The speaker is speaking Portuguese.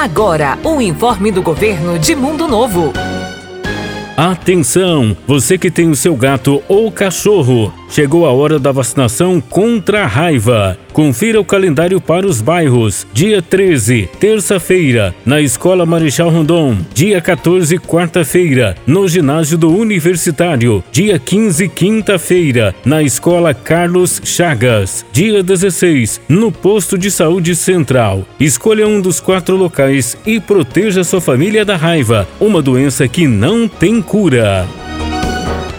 Agora, o informe do governo de Mundo Novo. Atenção, você que tem o seu gato ou cachorro, chegou a hora da vacinação contra a raiva. Confira o calendário para os bairros. Dia 13, terça-feira, na Escola Marechal Rondon. Dia 14, quarta-feira, no Ginásio do Universitário. Dia 15, quinta-feira, na Escola Carlos Chagas. Dia 16, no Posto de Saúde Central. Escolha um dos quatro locais e proteja sua família da raiva, uma doença que não tem cura.